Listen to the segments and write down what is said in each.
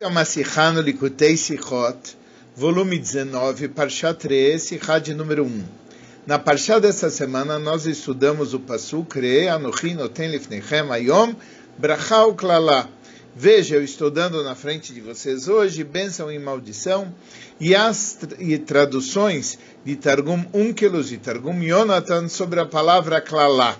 É uma Sikha no Likutei Sichot, volume 19, Parshat 3, Sikha de número 1. Na Parshat dessa semana, nós estudamos o Pasuk Re Anochi Noten Lifnechem Ayom Bracha Uklala. Veja, eu estou dando na frente de vocês hoje bênção e maldição e as e traduções de Targum Unkelos e Targum Yonatan sobre a palavra Klala.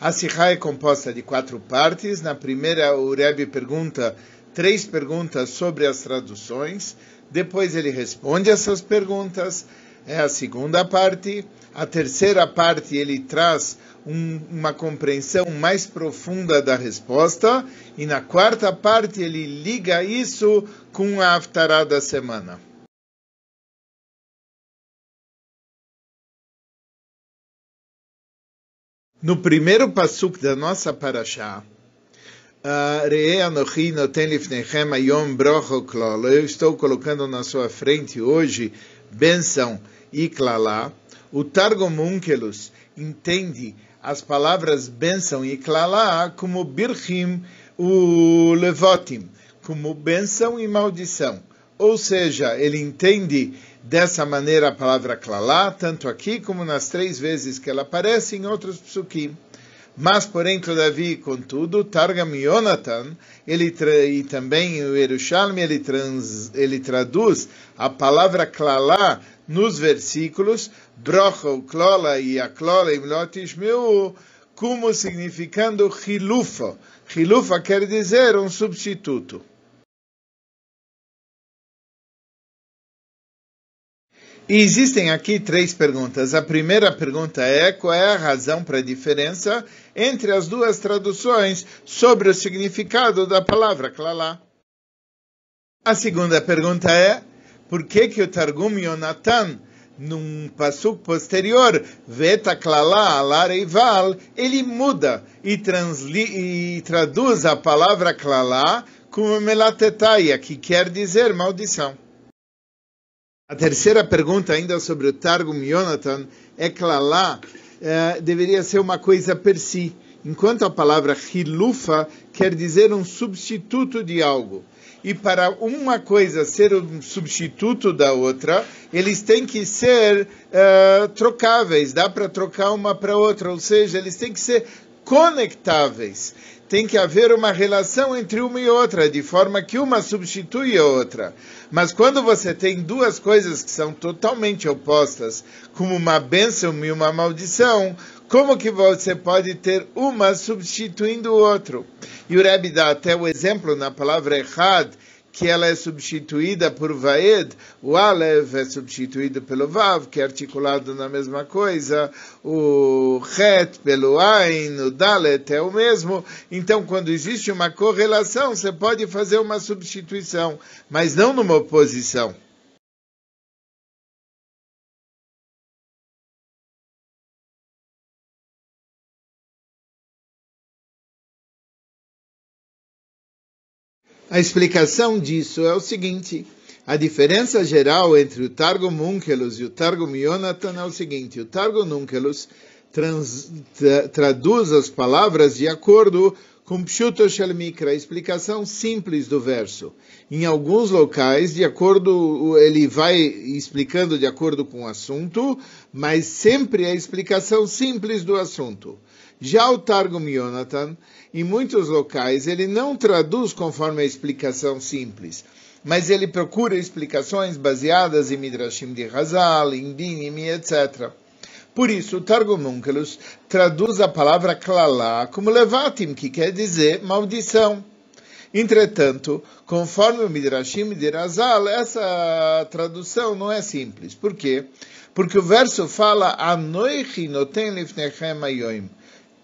A Sikha é composta de quatro partes. Na primeira, o Rebbe pergunta três perguntas sobre as traduções, depois ele responde essas perguntas, é a segunda parte. A terceira parte ele traz um, uma compreensão mais profunda da resposta, e na quarta parte ele liga isso com a Haftarah da semana. No primeiro passuk da nossa paraxá, eu estou colocando na sua frente hoje benção e klalá. O Targum Unkelus entende as palavras benção e klalá como birchim, o levotim, como benção e maldição. Ou seja, ele entende dessa maneira a palavra klalá, tanto aqui como nas três vezes que ela aparece em outros psukim. Mas, porém, todavia, contudo, Targam Yonatan, ele e também o Yerushalmi, ele, trans, ele traduz a palavra klalá nos versículos, brocha, klola e a klola como significando chilufa. Chilufa quer dizer um substituto. Existem aqui três perguntas. A primeira pergunta é qual é a razão para a diferença entre as duas traduções sobre o significado da palavra klalá. A segunda pergunta é por que que o Targum Yonatan num passuk posterior, Veta Klalá Alareival, ele muda e, transli, e traduz a palavra Klalá como Melatetaia, que quer dizer maldição. A terceira pergunta, ainda sobre o Targum Yonatan, é que lá é, deveria ser uma coisa per si, enquanto a palavra hilufa quer dizer um substituto de algo. E para uma coisa ser um substituto da outra, eles têm que ser uh, trocáveis, dá para trocar uma para outra, ou seja, eles têm que ser conectáveis. Tem que haver uma relação entre uma e outra, de forma que uma substitui a outra. Mas quando você tem duas coisas que são totalmente opostas, como uma bênção e uma maldição, como que você pode ter uma substituindo o outro? E o Rebbe dá até o exemplo na palavra Echad, que ela é substituída por Vaed, o Aleph é substituído pelo Vav, que é articulado na mesma coisa, o Het pelo Ain, o Dalet é o mesmo. Então, quando existe uma correlação, você pode fazer uma substituição, mas não numa oposição. A explicação disso é o seguinte: a diferença geral entre o Targum Unkelus e o Targum Yonatan é o seguinte: o Targum Unkelus tra, traduz as palavras de acordo com Pshuto Shalmikra, a explicação simples do verso. Em alguns locais, de acordo, ele vai explicando de acordo com o assunto, mas sempre a explicação simples do assunto. Já o Targum Yonatan, em muitos locais, ele não traduz conforme a explicação simples, mas ele procura explicações baseadas em Midrashim de Hazal, em Dinim, etc. Por isso, o Targum Onkelos traduz a palavra klalá como levatim, que quer dizer maldição. Entretanto, conforme o Midrashim de Razal, essa tradução não é simples. Por quê? Porque o verso fala Anoichi noten lifnechem ayoim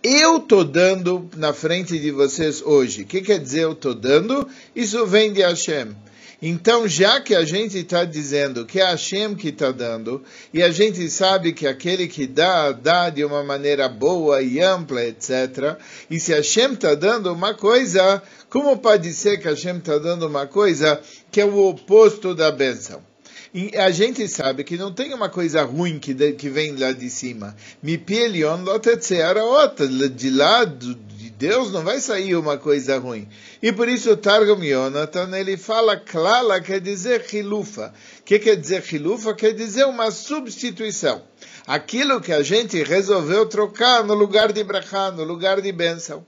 eu estou dando na frente de vocês hoje. O que quer dizer eu estou dando? Isso vem de Hashem. Então, já que a gente está dizendo que é Hashem que está dando, e a gente sabe que aquele que dá, dá de uma maneira boa e ampla, etc. E se Hashem está dando uma coisa, como pode ser que Hashem está dando uma coisa que é o oposto da bênção? E a gente sabe que não tem uma coisa ruim que, de, que vem lá de cima. Mi pielion outra, de lá de Deus não vai sair uma coisa ruim. E por isso o Targum Yonatan, ele fala klala, quer dizer hilufa. O que quer dizer hilufa? Quer dizer uma substituição. Aquilo que a gente resolveu trocar no lugar de brachá, no lugar de bênção.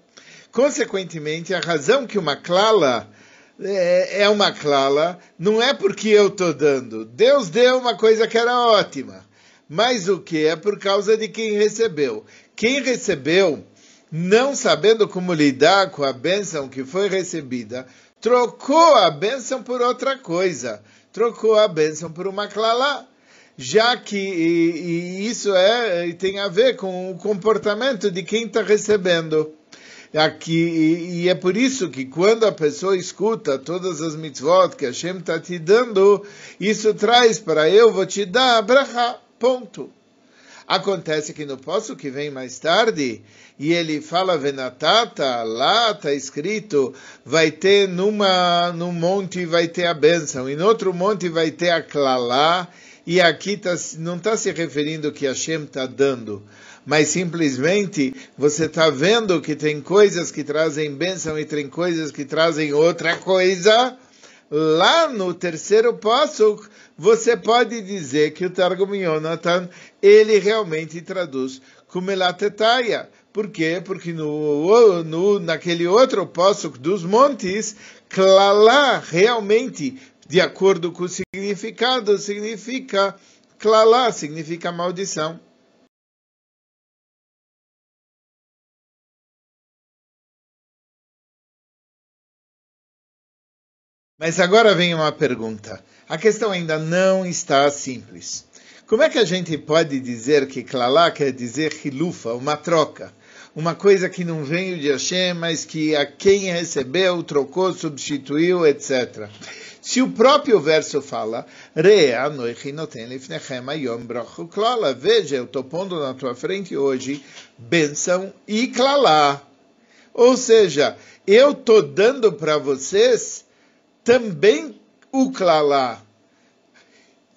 Consequentemente, a razão que uma klala é, é uma klala não é porque eu estou dando. Deus deu uma coisa que era ótima. Mas o que? É por causa de quem recebeu. Quem recebeu não sabendo como lidar com a bênção que foi recebida, trocou a bênção por outra coisa, trocou a bênção por uma clalá, já que e, e isso é tem a ver com o comportamento de quem está recebendo. Aqui, e, e, é por isso que quando a pessoa escuta todas as mitzvot que Hashem está te dando, isso traz para eu vou te dar a bracha, ponto. Acontece que no poço que vem mais tarde, e ele fala Venatata, lá está escrito, vai ter numa, num monte vai ter a bênção, e no outro monte vai ter a Klalá, e aqui tá, não está se referindo que Hashem está dando, mas simplesmente você está vendo que tem coisas que trazem bênção e tem coisas que trazem outra coisa. Lá no terceiro passo, você pode dizer que o Targum Yonatan, ele realmente traduz como. Por quê? Porque no, no, naquele outro poço dos montes, Klalá realmente, de acordo com o significado, significa Klalá, significa maldição. Mas agora vem uma pergunta. A questão ainda não está simples. Como é que a gente pode dizer que Klalá quer dizer hilufa, uma troca? uma coisa que não veio de Hashem, mas que a quem recebeu, trocou, substituiu, etc. Se o próprio verso fala, veja, eu estou pondo na tua frente hoje bênção e clalá. Ou seja, eu estou dando para vocês também o clalá.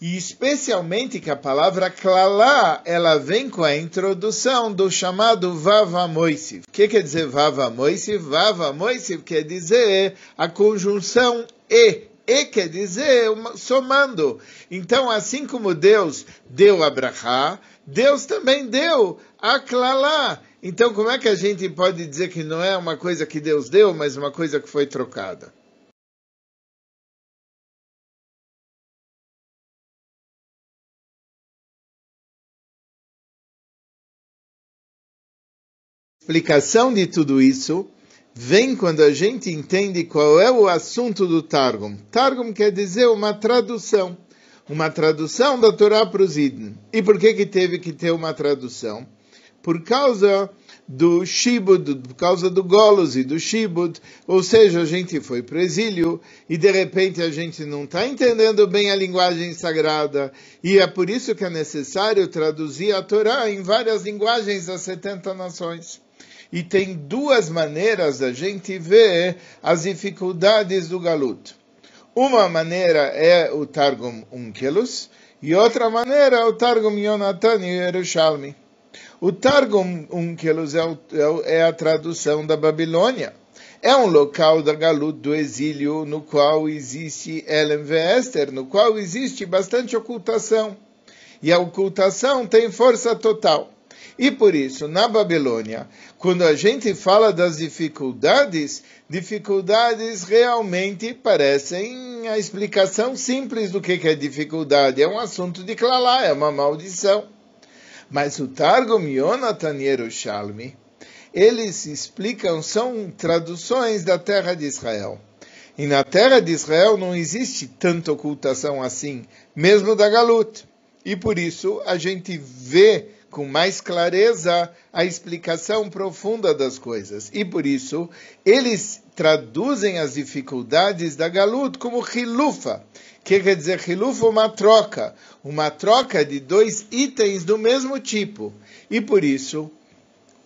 E especialmente que a palavra klalá, ela vem com a introdução do chamado Vava Moisiv. O que quer dizer Vava Moisiv? Vava Moisiv quer dizer a conjunção E. E quer dizer somando. Então, assim como Deus deu a Brachá, Deus também deu a Klalá. Então, como é que a gente pode dizer que não é uma coisa que Deus deu, mas uma coisa que foi trocada? Explicação de tudo isso vem quando a gente entende qual é o assunto do Targum. Targum quer dizer uma tradução, uma tradução da Torá para os Idn. E por que, que teve que ter uma tradução? Por causa do Shibud, por causa do Golos e do Shibud, ou seja, a gente foi para o exílio e de repente a gente não está entendendo bem a linguagem sagrada e é por isso que é necessário traduzir a Torá em várias linguagens das 70 nações. E tem duas maneiras da gente ver as dificuldades do galuto. Uma maneira é o Targum Unkelus, e outra maneira é o Targum Yonatan e Yerushalmi. O Targum Unkelus é, é, é a tradução da Babilônia. É um local da galuto do exílio no qual existe Ellen Vester, no qual existe bastante ocultação. E a ocultação tem força total. E por isso, na Babilônia, quando a gente fala das dificuldades, dificuldades realmente parecem a explicação simples do que é dificuldade. É um assunto de clalá, é uma maldição. Mas o Targum Yonatan Yerushalmi, eles explicam, são traduções da terra de Israel. E na terra de Israel não existe tanta ocultação assim, mesmo da Galut. E por isso a gente vê com mais clareza a explicação profunda das coisas. E por isso, eles traduzem as dificuldades da Galut como Hilufa, que quer dizer Hilufa, uma troca, uma troca de dois itens do mesmo tipo. E por isso,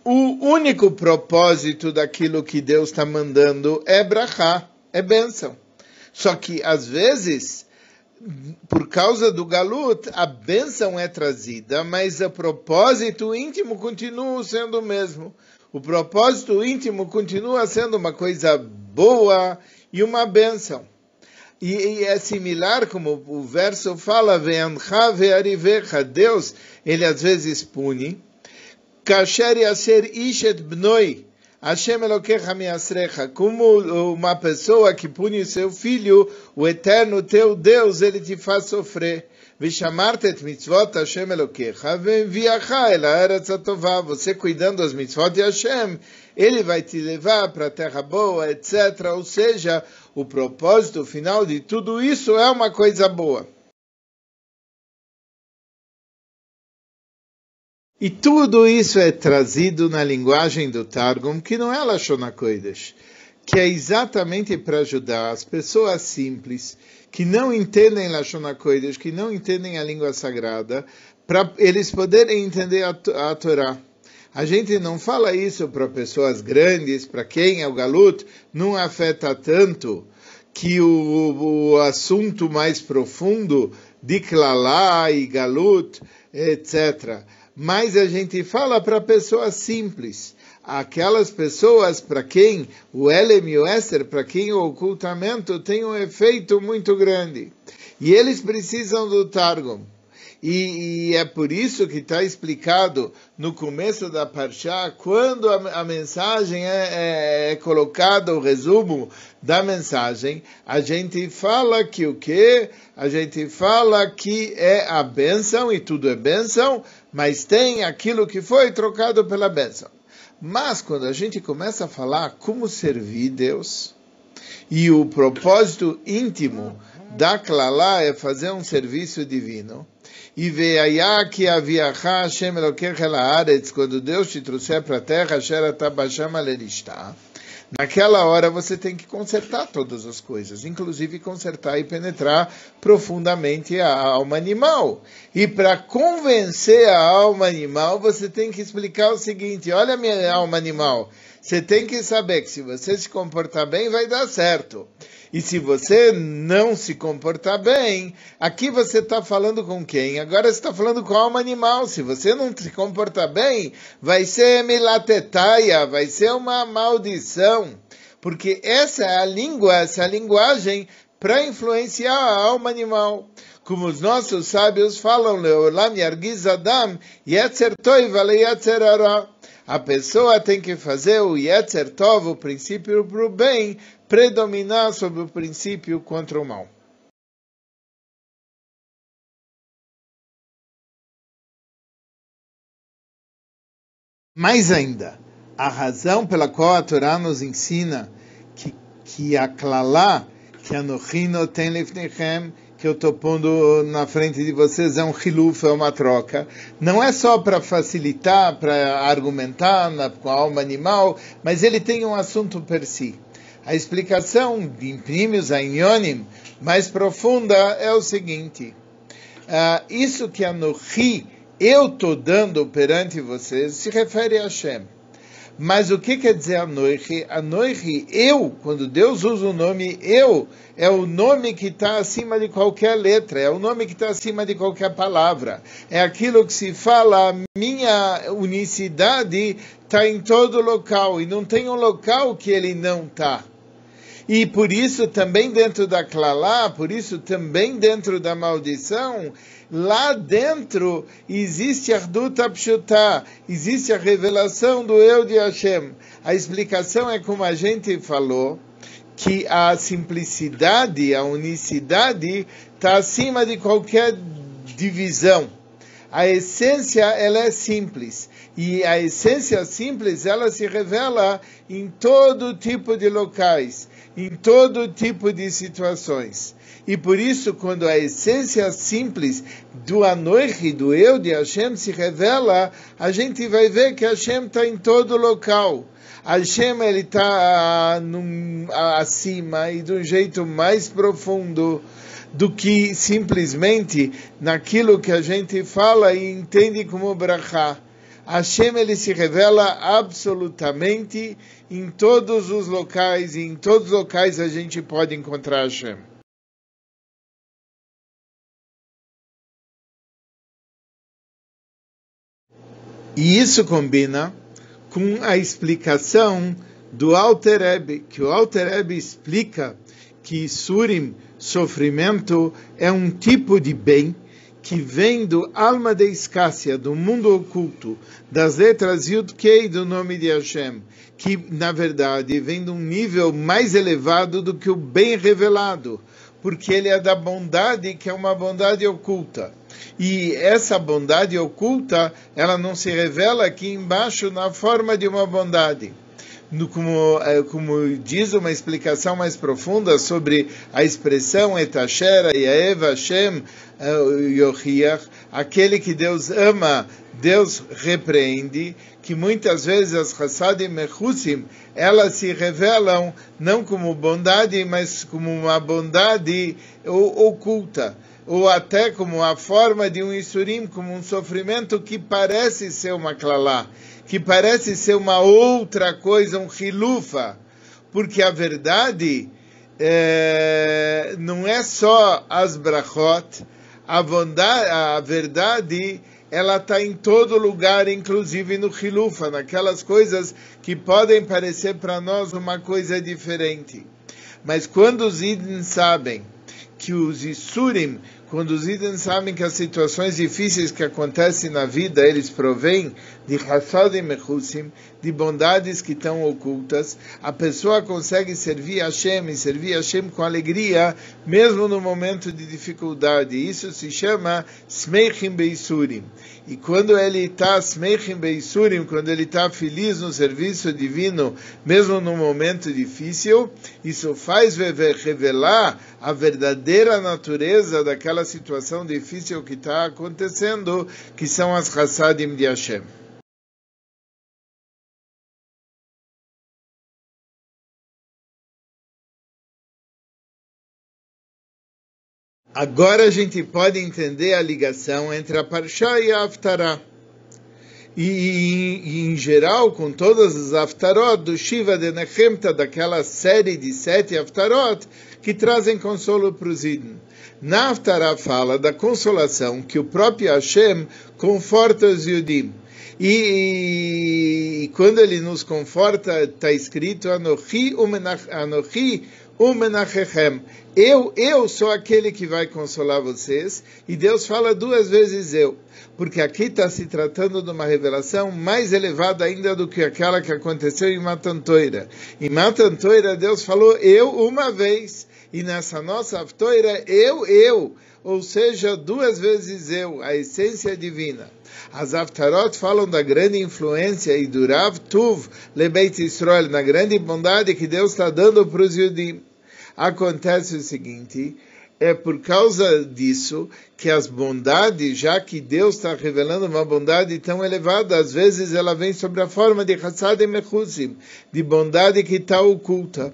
o único propósito daquilo que Deus está mandando é brachá, é bênção. Só que, às vezes, por causa do galut, a bênção é trazida, mas o propósito íntimo continua sendo o mesmo. o propósito íntimo continua sendo uma coisa boa e uma bênção. E, e é similar como o verso fala, Deus, ele às vezes pune, Kasher Yasser Ishet Bnoi, Hashem Elokecha Miasrecha, como uma pessoa que pune seu filho, o eterno teu Deus, ele te faz sofrer. ושמרת את מצוות השם אלוקיך, והביאך אל הארץ הטובה. Você cuidando das mitzvot de Hashem, ele vai te levar para a terra boa, etc. Ou seja, o propósito final de tudo isso é uma coisa boa. E tudo isso é trazido na linguagem do Targum, que não é Lashon HaKodesh, que é exatamente para ajudar as pessoas simples, que não entendem Lashon HaKodesh, que não entendem a língua sagrada, para eles poderem entender a, a Torá. A gente não fala isso para pessoas grandes, para quem é o galut, não afeta tanto que o, o assunto mais profundo de Klalá e galut, etc mas a gente fala para pessoas simples, aquelas pessoas para quem o Elem e o Esther, para quem o ocultamento tem um efeito muito grande. E eles precisam do Targum. E, e, é por isso que está explicado no começo da Parshá, quando a, a mensagem é, é, é colocada, o resumo da mensagem, a gente fala que o que? A gente fala que é a bênção, e tudo é bênção, mas tem aquilo que foi trocado pela bênção. Mas quando a gente começa a falar como servir Deus, e o propósito íntimo da Klalá é fazer um serviço divino, e veia que havia Hashem Elokecha Laaretz, quando Deus te trouxer para a terra, Asher Atabasham Aleristah, Naquela hora você tem que consertar todas as coisas, inclusive consertar e penetrar profundamente a alma animal. E para convencer a alma animal, você tem que explicar o seguinte: olha, minha alma animal, você tem que saber que se você se comportar bem, vai dar certo. E se você não se comportar bem, aqui você está falando com quem? Agora você está falando com a alma animal. Se você não se comportar bem, vai ser milatetaia, vai ser uma maldição. Porque essa é a língua, essa é a linguagem para influenciar a alma animal. Como os nossos sábios falam, Leolam Yargiz Adam, Yetzer Toiva Yetzer Ara. A pessoa tem que fazer o Yetzer Tov, o princípio para o bem, predominar sobre o princípio contra o mal. Mais ainda, a razão pela qual a Torá nos ensina que, que a Klalá, que a Nohino tem lefnechem, que eu estou pondo na frente de vocês é um hiluf, é uma troca. Não é só para facilitar, para argumentar na, com a alma animal, mas ele tem um assunto per si. A explicação de Imprimius Ainyonim mais profunda é o seguinte: uh, isso que Anohi eu estou dando perante vocês se refere a Hashem. Mas o que quer dizer Anohi? Anohi, eu, quando Deus usa o nome eu, é o nome que está acima de qualquer letra, é o nome que está acima de qualquer palavra. É aquilo que se fala, minha unicidade está em todo local, e não tem um local que ele não está. E por isso também dentro da Klalá, por isso também dentro da maldição, lá dentro existe Ardut Apshutá, existe a revelação do Eu de Hashem. A explicação é como a gente falou, que a simplicidade, a unicidade está acima de qualquer divisão. A essência ela é simples e a essência simples ela se revela em todo tipo de locais em todo tipo de situações. E por isso, quando a essência simples do Anoichi, do eu de Hashem, se revela, a gente vai ver que Hashem está em todo local. Hashem ele está acima e de um jeito mais profundo do que simplesmente naquilo que a gente fala e entende como brachá. Hashem ele se revela absolutamente em todos os locais, e em todos os locais a gente pode encontrar Hashem. E isso combina com a explicação do Alter Rebbe, que o Alter Rebbe explica que Surim, sofrimento, é um tipo de bem que vem do alma de escássia, do mundo oculto, das letras Yud Kei do nome de Hashem, que na verdade vem de um nível mais elevado do que o bem revelado, porque ele é da bondade, que é uma bondade oculta. E essa bondade oculta, ela não se revela aqui embaixo na forma de uma bondade no, como, é, como diz uma explicação mais profunda sobre a expressão Etashera e Hashem é, Yochiach, aquele que Deus ama, Deus repreende, que muitas vezes as Hassadim Mechusim, elas se revelam não como bondade, mas como uma bondade oculta. Ou até como a forma de um Isurim, como um sofrimento que parece ser uma Klalá, que parece ser uma outra coisa, um Hilufa, porque a verdade é, não é só as brachot, a, bondade, a verdade ela está em todo lugar, inclusive no Hilufa, naquelas coisas que podem parecer para nós uma coisa diferente. Mas quando os idens sabem que os Isurim quando os itens sabem que as situações difíceis que acontecem na vida, eles provêm de Hassadim Mechusim, de bondades que estão ocultas, a pessoa consegue servir a Hashem e servir a Hashem com alegria, mesmo no momento de dificuldade. Isso se chama Smeichim Beisurim. E quando ele está Smeichim Beisurim, quando ele está feliz no serviço divino, mesmo no momento difícil, isso faz revelar a verdadeira natureza daquela situação difícil que está acontecendo, que são as Hassadim de Hashem. Agora a gente pode entender a ligação entre a Parshá e a Haftarah. E, e, em geral, com todas as Haftarot do Shiva de Nechemta, daquela série de sete Haftarot, que trazem consolo para os Idn. Na Haftarah fala da consolação que o próprio Hashem conforta os Yudim. E, e, quando ele nos conforta, está escrito Anochi Eu, eu sou aquele que vai consolar vocês. E Deus fala duas vezes eu. Porque aqui está se tratando de uma revelação mais elevada ainda do que aquela que aconteceu em Matantoira. Em Matantoira, Deus falou eu uma vez. E nessa nossa aftoira, eu, eu. Ou seja, duas vezes eu, a essência divina. As Aftarot falam da grande influência e do Rav Tuv Lebeit Israel, na grande bondade que Deus está dando para os Yudim. Acontece o seguinte, é por causa disso que as bondades, já que Deus está revelando uma bondade tão elevada, às vezes ela vem sobre a forma de Hassad Mechusim, de bondade que está oculta.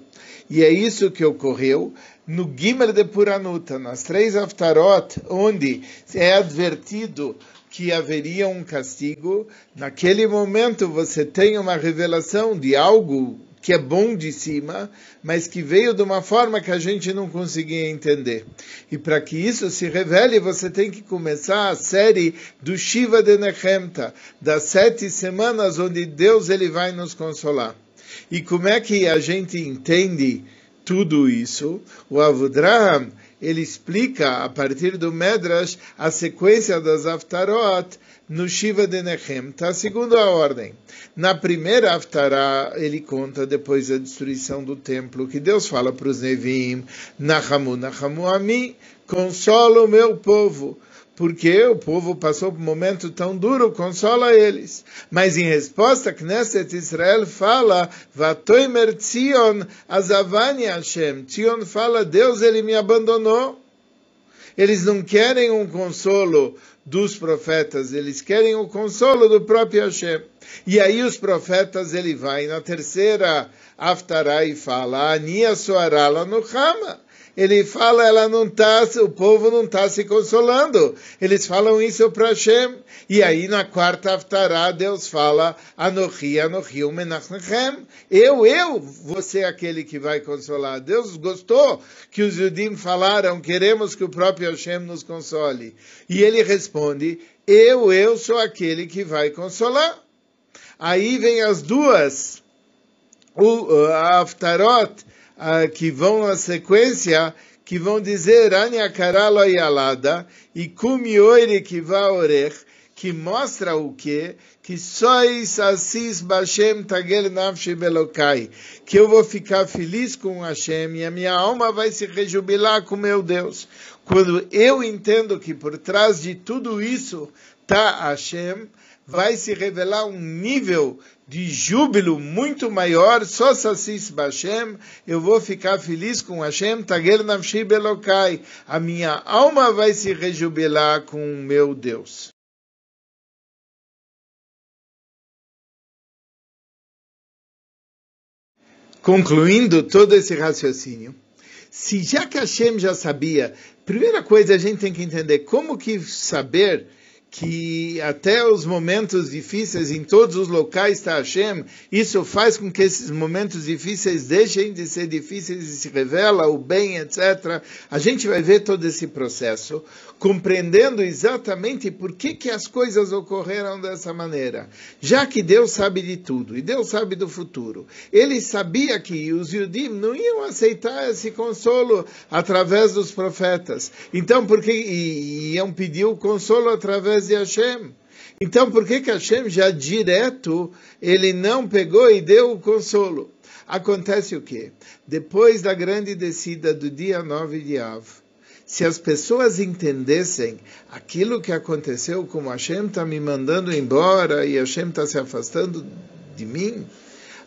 E é isso que ocorreu no Gimel de Puranuta, nas três Aftarot, onde é advertido que haveria um castigo, naquele momento você tem uma revelação de algo que é bom de cima, mas que veio de uma forma que a gente não conseguia entender. E para que isso se revele, você tem que começar a série do Shiva de Nechemta, das sete semanas onde Deus ele vai nos consolar. E como é que a gente entende tudo isso? O Avudraham, ele explica a partir do Medrash a sequência das Aftarot no Shiva de Nechem. Está segundo a ordem. Na primeira Haftarah, ele conta depois da destruição do templo, que Deus fala para os Nevim, Nahamu, Nahamu Ami, consola o meu povo porque o povo passou por um momento tão duro, consola eles. Mas em resposta, Knesset Israel fala, Vatoimer Tzion Azavani Hashem. Tzion fala, Deus ele me abandonou. Eles não querem um consolo dos profetas, eles querem o consolo do próprio Hashem. E aí os profetas, ele vai na terceira Aftará e fala, Ania Soarala no Hama ele fala, ela não está, o povo não está se consolando. Eles falam isso para Hashem. E aí na quarta Haftarah, Deus fala, Anochi, Anochi, Menachem. Eu, eu vou ser aquele que vai consolar. Deus gostou que os judim falaram, queremos que o próprio Hashem nos console. E ele responde, eu, eu sou aquele que vai consolar. Aí vem as duas, o Aftarot, que vão na sequência, que vão dizer Anya Karalo Yalada e Kumi Oire Kiva Orech, que mostra o quê? Que sois assis Bashem Tagel Nafshi Belokai, que eu vou ficar feliz com Hashem e a minha alma vai se rejubilar com meu Deus. Quando eu entendo que por trás de tudo isso está Hashem, vai se revelar um nível de júbilo muito maior, só Sassis Bashem, eu vou ficar feliz com Hashem, Tagel Nafshi Belokai, a minha alma vai se rejubilar com o meu Deus. concluindo todo esse raciocínio, se já que Hashem já sabia, primeira coisa a gente tem que entender como que saber que até os momentos difíceis em todos os locais está Hashem, isso faz com que esses momentos difíceis deixem de ser difíceis e se revela o bem, etc. A gente vai ver todo esse processo, compreendendo exatamente por que, que as coisas ocorreram dessa maneira. Já que Deus sabe de tudo, e Deus sabe do futuro, ele sabia que os Yudim não iam aceitar esse consolo através dos profetas. Então, por que iam pedir o consolo através de Hashem. Então, por que que Hashem já direto, ele não pegou e deu o consolo? Acontece o quê? Depois da grande descida do dia 9 de Av, se as pessoas entendessem aquilo que aconteceu, como Hashem está me mandando embora e Hashem está se afastando de mim,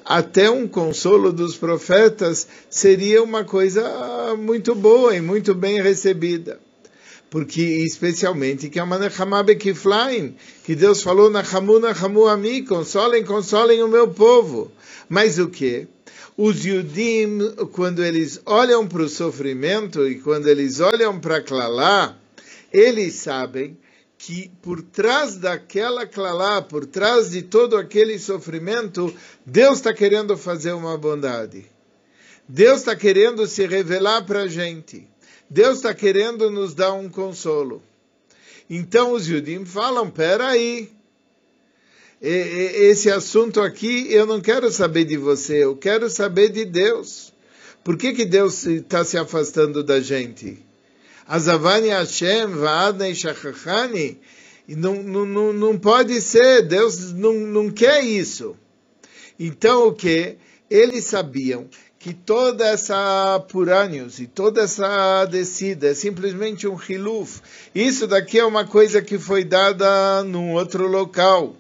até um consolo dos profetas seria uma coisa muito boa e muito bem recebida porque especialmente que é uma Nechamá Bekiflaim, que Deus falou, Nachamu, Nachamu Ami, consolem, consolem o meu povo. Mas o que? Os Yudim, quando eles olham para o sofrimento e quando eles olham para Klalá, eles sabem que por trás daquela Klalá, por trás de todo aquele sofrimento, Deus está querendo fazer uma bondade. Deus está querendo se revelar para a gente. Deus está querendo nos dar um consolo. Então os judim falam: peraí, esse assunto aqui eu não quero saber de você, eu quero saber de Deus. Por que, que Deus está se afastando da gente? Azavani Hashem, Vaadnei Shachachani. Não, não, não pode ser, Deus não, não quer isso. Então o que? Eles sabiam que toda essa Puranius e toda essa descida é simplesmente um hiluf. Isso daqui é uma coisa que foi dada num outro local.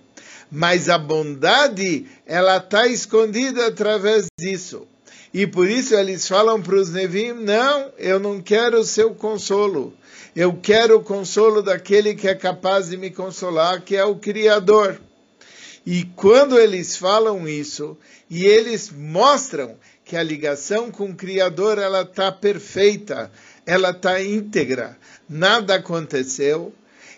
Mas a bondade, ela está escondida através disso. E por isso eles falam para os Nevim, não, eu não quero o seu consolo. Eu quero o consolo daquele que é capaz de me consolar, que é o Criador. E quando eles falam isso, e eles mostram que a ligação com o Criador ela está perfeita, ela está íntegra, nada aconteceu.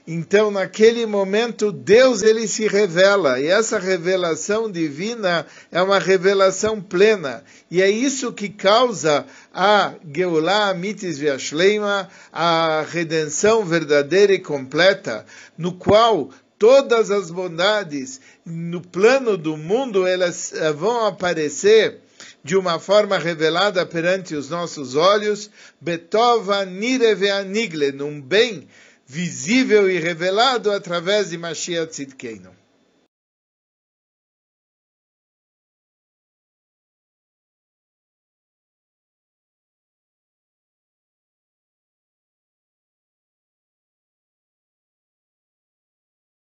Então, naquele momento, Deus ele se revela, e essa revelação divina é uma revelação plena, e é isso que causa a Geulah Mitis Viashleima, a redenção verdadeira e completa, no qual todas as bondades no plano do mundo elas eh, vão aparecer de uma forma revelada perante os nossos olhos, Betova Nireve Anigle, num bem visível e revelado através de Mashiach Tzidkeinu.